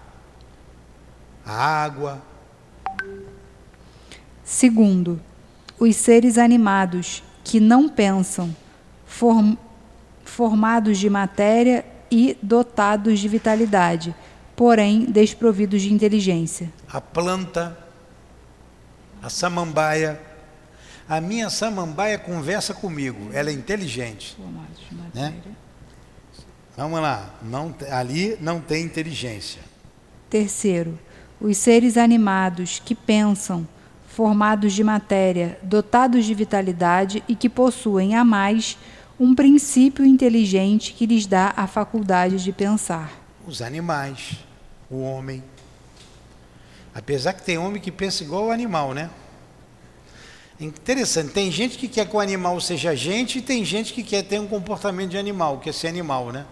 a água. Segundo, os seres animados que não pensam, form, formados de matéria e dotados de vitalidade, porém desprovidos de inteligência. A planta, a samambaia. A minha samambaia conversa comigo, ela é inteligente. Formados de né? matéria. Né? Vamos lá, não, ali não tem inteligência. Terceiro, os seres animados que pensam, formados de matéria, dotados de vitalidade e que possuem a mais um princípio inteligente que lhes dá a faculdade de pensar. Os animais, o homem. Apesar que tem homem que pensa igual o animal, né? Interessante, tem gente que quer que o animal seja gente e tem gente que quer ter um comportamento de animal, que é ser animal, né?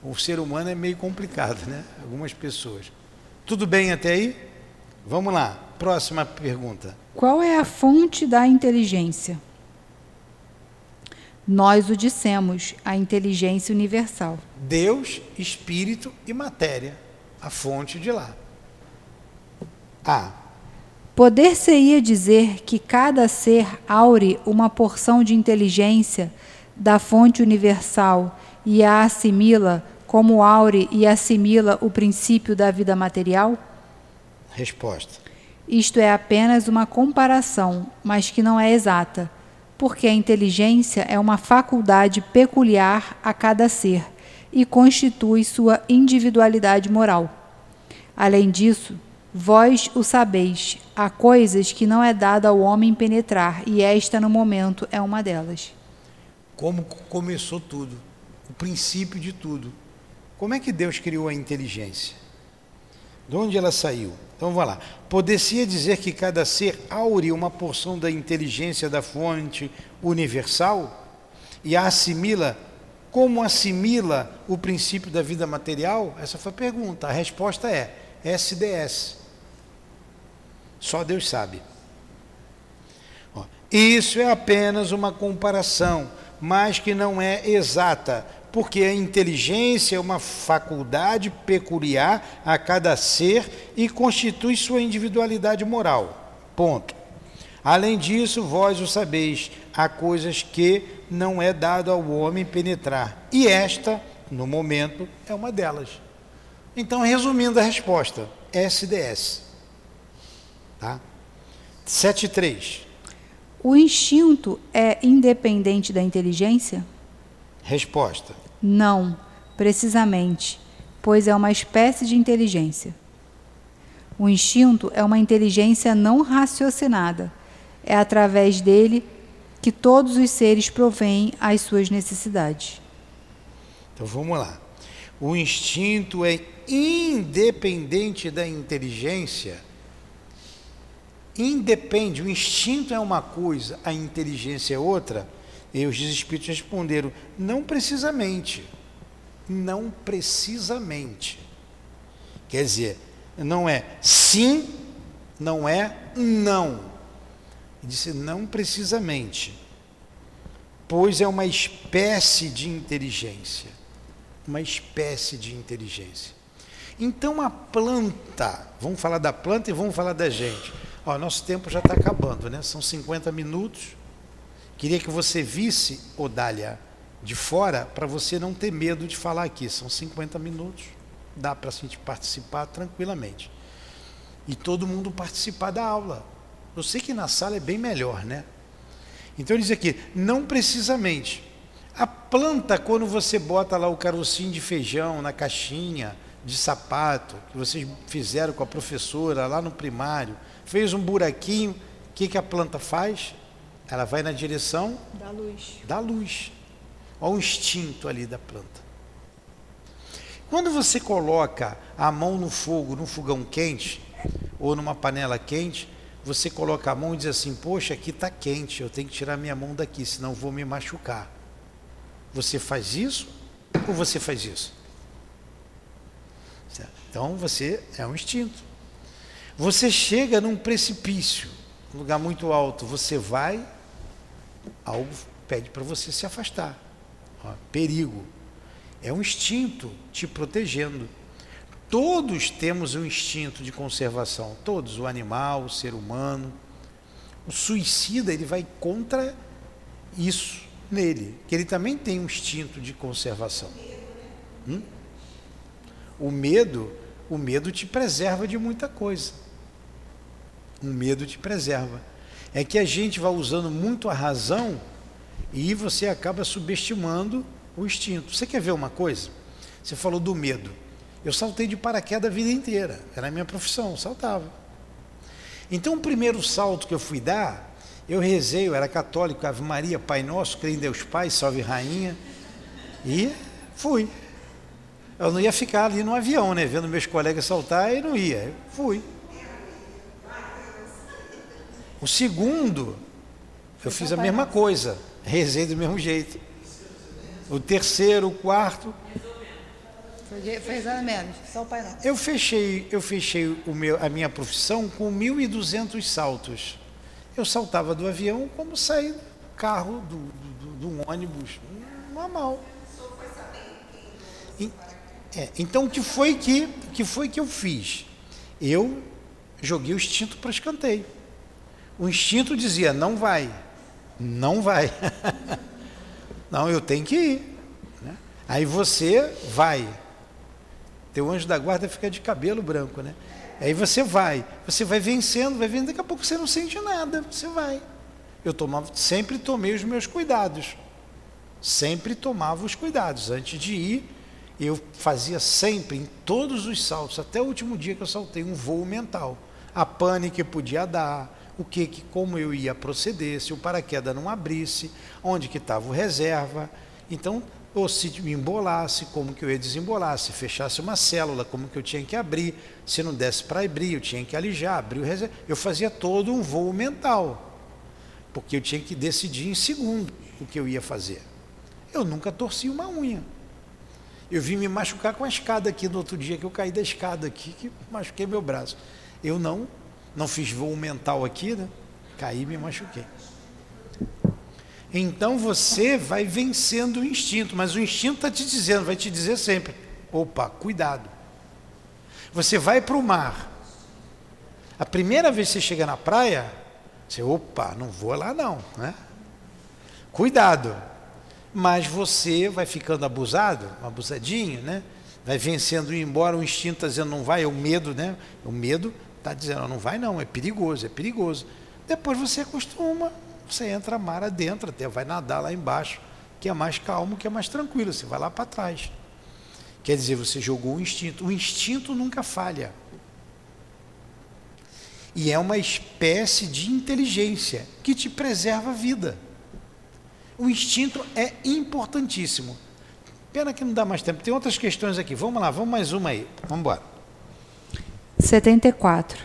O ser humano é meio complicado, né? Algumas pessoas. Tudo bem até aí? Vamos lá, próxima pergunta. Qual é a fonte da inteligência? Nós o dissemos, a inteligência universal. Deus, espírito e matéria, a fonte de lá. A. Poder-se-ia dizer que cada ser aure uma porção de inteligência da fonte universal e a assimila como aure e assimila o princípio da vida material? Resposta. Isto é apenas uma comparação, mas que não é exata, porque a inteligência é uma faculdade peculiar a cada ser e constitui sua individualidade moral. Além disso, vós o sabeis, há coisas que não é dado ao homem penetrar, e esta, no momento, é uma delas. Como começou tudo, o princípio de tudo. Como é que Deus criou a inteligência? De onde ela saiu? Então vamos lá. Poder-se dizer que cada ser aure uma porção da inteligência da fonte universal e a assimila como assimila o princípio da vida material? Essa foi a pergunta. A resposta é SDS. Só Deus sabe. Isso é apenas uma comparação, mas que não é exata, porque a inteligência é uma faculdade peculiar a cada ser e constitui sua individualidade moral. Ponto. Além disso, vós o sabeis, há coisas que não é dado ao homem penetrar, e esta, no momento, é uma delas. Então, resumindo a resposta, SDS. Tá? 7.3. O instinto é independente da inteligência? Resposta: Não, precisamente, pois é uma espécie de inteligência. O instinto é uma inteligência não raciocinada. É através dele que todos os seres provêm as suas necessidades. Então vamos lá. O instinto é independente da inteligência. Independe, o instinto é uma coisa, a inteligência é outra. E os espíritos responderam: não precisamente. Não precisamente. Quer dizer, não é sim, não é não. Ele disse não precisamente. Pois é uma espécie de inteligência. Uma espécie de inteligência. Então a planta, vamos falar da planta e vamos falar da gente. Ó, nosso tempo já está acabando, né? São 50 minutos. Queria que você visse, Odália, de fora, para você não ter medo de falar aqui. São 50 minutos, dá para a gente participar tranquilamente. E todo mundo participar da aula. Eu sei que na sala é bem melhor, né? Então ele diz aqui, não precisamente. A planta, quando você bota lá o carocinho de feijão na caixinha de sapato, que vocês fizeram com a professora lá no primário, fez um buraquinho, o que, que a planta faz? Ela vai na direção da luz. Da luz. Olha o instinto ali da planta. Quando você coloca a mão no fogo, num fogão quente, ou numa panela quente, você coloca a mão e diz assim: Poxa, aqui está quente, eu tenho que tirar minha mão daqui, senão vou me machucar. Você faz isso ou você faz isso? Então você é um instinto. Você chega num precipício, um lugar muito alto, você vai, algo pede para você se afastar. Ó, perigo. É um instinto te protegendo. Todos temos um instinto de conservação, todos, o animal, o ser humano. O suicida, ele vai contra isso nele, que ele também tem um instinto de conservação. Hum? O medo, o medo te preserva de muita coisa. O medo te preserva. É que a gente vai usando muito a razão e você acaba subestimando o instinto. Você quer ver uma coisa? Você falou do medo. Eu saltei de paraquedas a vida inteira. Era a minha profissão, saltava. Então, o primeiro salto que eu fui dar, eu rezei, eu era católico, Ave Maria, Pai Nosso, creio em Deus Pai, salve Rainha. E fui. Eu não ia ficar ali no avião, né? Vendo meus colegas saltar e não ia. Fui. O segundo, eu fiz a mesma coisa, rezei do mesmo jeito. O terceiro, o quarto, Foi, foi exatamente, só o Pai Nosso. eu fechei, eu fechei o meu, a minha profissão com 1.200 saltos. Eu saltava do avião como sair do carro, do, do, do- do ônibus, normal. E- é, então o que foi que, o que foi que eu fiz? Eu joguei o instinto para escanteio. O instinto dizia não vai, não vai. não, eu tenho que ir. né? Aí você vai. Teu anjo da guarda fica de cabelo branco, né? Aí você vai, você vai vencendo, vai vendo, daqui a pouco você não sente nada, você vai. Eu tomava, sempre tomei os meus cuidados. Sempre tomava os cuidados. Antes de ir, eu fazia sempre, em todos os saltos, até o último dia que eu saltei, um voo mental. A pane que podia dar, o que, que como eu ia proceder, se o paraquedas não abrisse, onde que estava o reserva. Então, ou se me embolasse, como que eu ia desembolar, se fechasse uma célula, como que eu tinha que abrir, se não desse para abrir, eu tinha que alijar, abrir o reserva. Eu fazia todo um voo mental, porque eu tinha que decidir em segundo o que eu ia fazer. Eu nunca torci uma unha. Eu vim me machucar com a escada aqui no outro dia que eu caí da escada aqui, que machuquei meu braço. Eu não, não fiz voo mental aqui, né? Caí e me machuquei. Então você vai vencendo o instinto, mas o instinto está te dizendo, vai te dizer sempre: opa, cuidado. Você vai para o mar. A primeira vez que você chega na praia, você, opa, não vou lá não, né? Cuidado. Mas você vai ficando abusado, abusadinho, né? Vai vencendo e embora, o instinto está dizendo não vai, é o medo, né? O medo está dizendo não vai não, é perigoso, é perigoso. Depois você acostuma, você entra mar adentro, até vai nadar lá embaixo, que é mais calmo, que é mais tranquilo, você vai lá para trás. Quer dizer, você jogou o instinto. O instinto nunca falha. E é uma espécie de inteligência que te preserva a vida. O instinto é importantíssimo. Pena que não dá mais tempo. Tem outras questões aqui. Vamos lá, vamos mais uma aí. Vamos embora. 74.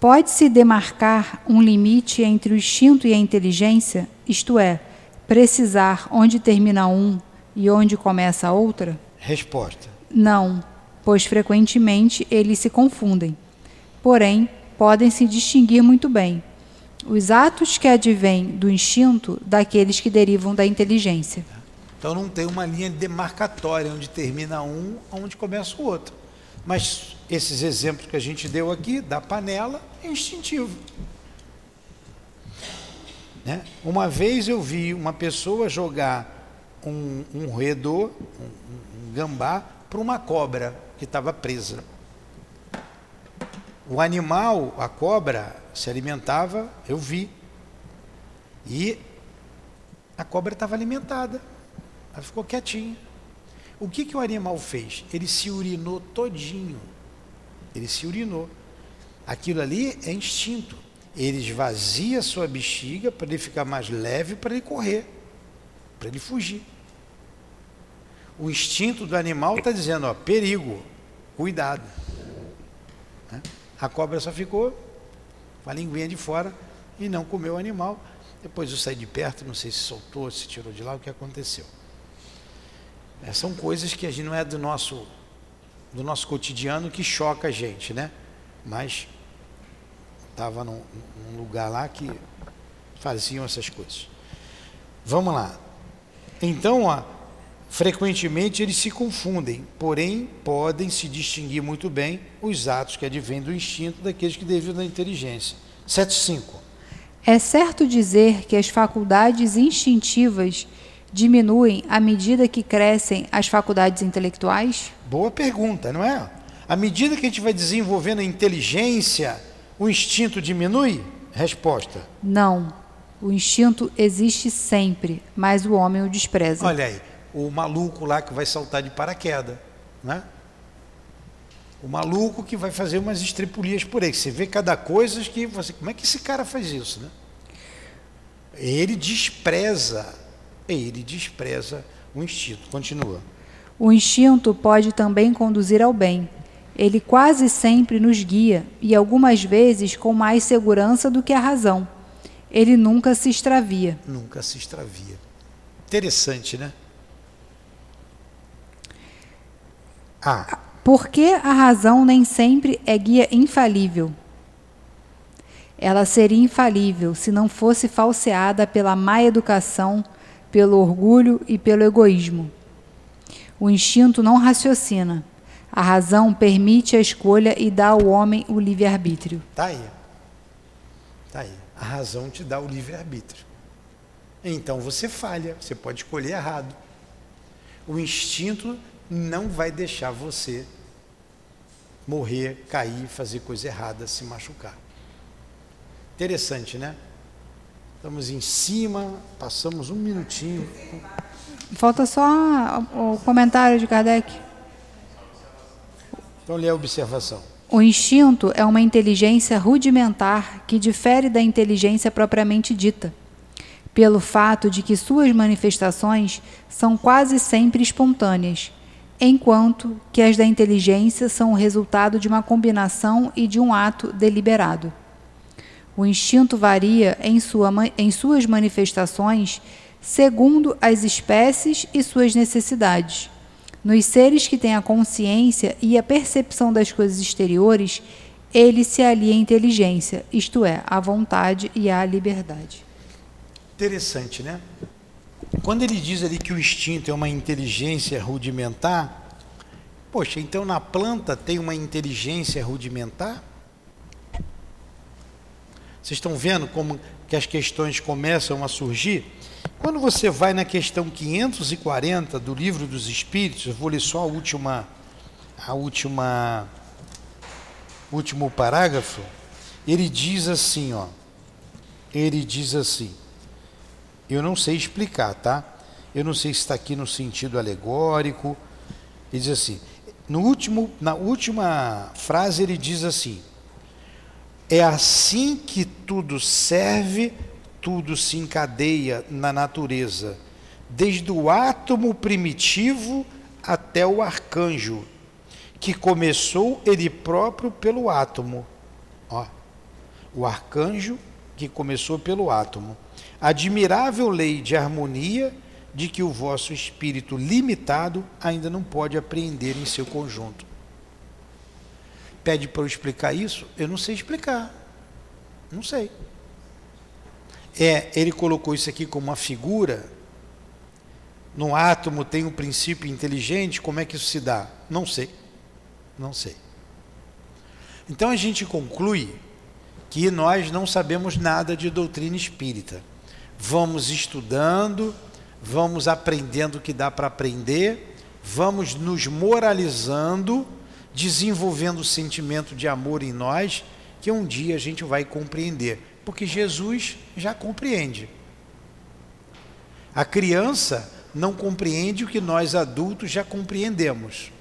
Pode-se demarcar um limite entre o instinto e a inteligência, isto é, precisar onde termina um e onde começa a outra? Resposta. Não, pois frequentemente eles se confundem. Porém, podem se distinguir muito bem. Os atos que advêm do instinto daqueles que derivam da inteligência. Então não tem uma linha demarcatória onde termina um, onde começa o outro. Mas esses exemplos que a gente deu aqui, da panela, é instintivo. Né? Uma vez eu vi uma pessoa jogar um, um roedor, um, um gambá, para uma cobra que estava presa. O animal, a cobra, se alimentava, eu vi. E a cobra estava alimentada. Ela ficou quietinha. O que, que o animal fez? Ele se urinou todinho. Ele se urinou. Aquilo ali é instinto. Ele esvazia sua bexiga para ele ficar mais leve, para ele correr, para ele fugir. O instinto do animal está dizendo, ó, perigo, cuidado. Né? A cobra só ficou com a linguinha de fora e não comeu o animal. Depois eu saí de perto, não sei se soltou, se tirou de lá, o que aconteceu. É, são coisas que a gente não é do nosso, do nosso cotidiano que choca a gente, né? Mas estava num, num lugar lá que faziam essas coisas. Vamos lá. Então, ó, frequentemente eles se confundem, porém podem se distinguir muito bem os atos que advêm do instinto daqueles que devem da inteligência. 7.5. É certo dizer que as faculdades instintivas diminuem à medida que crescem as faculdades intelectuais? Boa pergunta, não é? À medida que a gente vai desenvolvendo a inteligência, o instinto diminui? Resposta. Não. O instinto existe sempre, mas o homem o despreza. Olha aí, o maluco lá que vai saltar de paraquedas, né? O maluco que vai fazer umas estripulias por aí. Você vê cada coisa que você. Como é que esse cara faz isso, né? Ele despreza, ele despreza o instinto. Continua. O instinto pode também conduzir ao bem. Ele quase sempre nos guia e algumas vezes com mais segurança do que a razão. Ele nunca se extravia. Nunca se extravia. Interessante, né? Ah. Porque a razão nem sempre é guia infalível. Ela seria infalível se não fosse falseada pela má educação, pelo orgulho e pelo egoísmo. O instinto não raciocina. A razão permite a escolha e dá ao homem o livre-arbítrio. Está aí. Está aí. A razão te dá o livre-arbítrio. Então você falha, você pode escolher errado. O instinto não vai deixar você morrer, cair, fazer coisa errada, se machucar. Interessante, né? Estamos em cima, passamos um minutinho. Falta só o comentário de Kardec. Então lê a observação. O instinto é uma inteligência rudimentar que difere da inteligência propriamente dita, pelo fato de que suas manifestações são quase sempre espontâneas, enquanto que as da inteligência são o resultado de uma combinação e de um ato deliberado. O instinto varia em, sua, em suas manifestações segundo as espécies e suas necessidades nos seres que têm a consciência e a percepção das coisas exteriores, ele se alia à inteligência, isto é, à vontade e à liberdade. Interessante, né? Quando ele diz ali que o instinto é uma inteligência rudimentar, poxa, então na planta tem uma inteligência rudimentar? Vocês estão vendo como que as questões começam a surgir? Quando você vai na questão 540 do livro dos Espíritos, eu vou ler só a última, a última, último parágrafo. Ele diz assim, ó. Ele diz assim. Eu não sei explicar, tá? Eu não sei se está aqui no sentido alegórico. Ele diz assim. No último, na última frase ele diz assim: É assim que tudo serve tudo se encadeia na natureza, desde o átomo primitivo até o arcanjo, que começou ele próprio pelo átomo. Ó, o arcanjo que começou pelo átomo. Admirável lei de harmonia de que o vosso espírito limitado ainda não pode apreender em seu conjunto. Pede para eu explicar isso? Eu não sei explicar. Não sei. É, ele colocou isso aqui como uma figura. No átomo tem um princípio inteligente, como é que isso se dá? Não sei. Não sei. Então a gente conclui que nós não sabemos nada de doutrina espírita. Vamos estudando, vamos aprendendo o que dá para aprender, vamos nos moralizando, desenvolvendo o sentimento de amor em nós, que um dia a gente vai compreender porque Jesus já compreende. A criança não compreende o que nós adultos já compreendemos.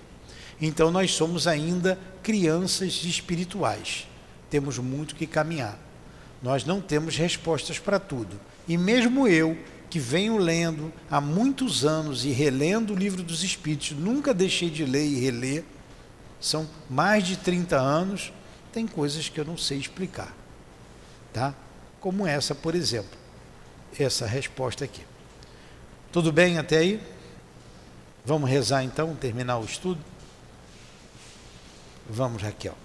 Então nós somos ainda crianças espirituais. Temos muito que caminhar. Nós não temos respostas para tudo. E mesmo eu, que venho lendo há muitos anos e relendo o livro dos Espíritos, nunca deixei de ler e reler, são mais de 30 anos, tem coisas que eu não sei explicar tá? Como essa, por exemplo. Essa resposta aqui. Tudo bem até aí? Vamos rezar então, terminar o estudo? Vamos, Raquel.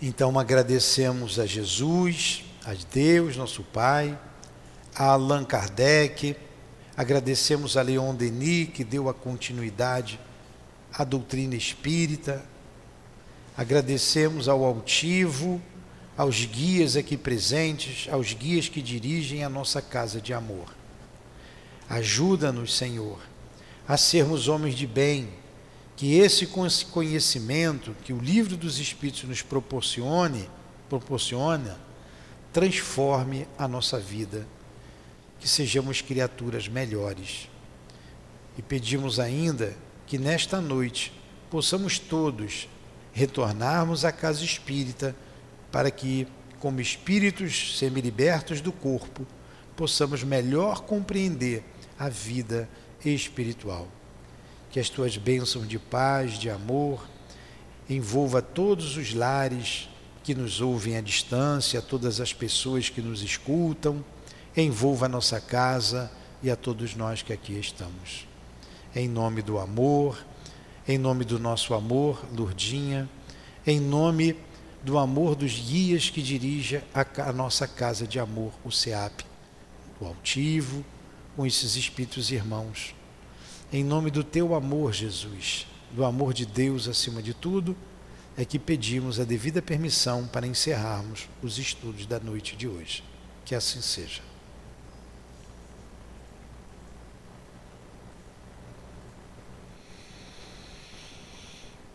Então agradecemos a Jesus, a Deus, nosso Pai, a Allan Kardec, agradecemos a Leon Denis, que deu a continuidade à doutrina espírita, Agradecemos ao altivo, aos guias aqui presentes, aos guias que dirigem a nossa casa de amor. Ajuda-nos, Senhor, a sermos homens de bem, que esse conhecimento que o livro dos Espíritos nos proporcione, proporciona, transforme a nossa vida, que sejamos criaturas melhores. E pedimos ainda que nesta noite possamos todos retornarmos à casa espírita para que, como espíritos semi-libertos do corpo, possamos melhor compreender a vida espiritual. que as tuas bênçãos de paz, de amor, envolva todos os lares que nos ouvem à distância, todas as pessoas que nos escutam, envolva a nossa casa e a todos nós que aqui estamos. Em nome do amor, em nome do nosso amor, Lurdinha, em nome do amor dos guias que dirige a, a nossa casa de amor, o SEAP, o altivo, com esses espíritos irmãos. Em nome do teu amor, Jesus, do amor de Deus acima de tudo, é que pedimos a devida permissão para encerrarmos os estudos da noite de hoje. Que assim seja.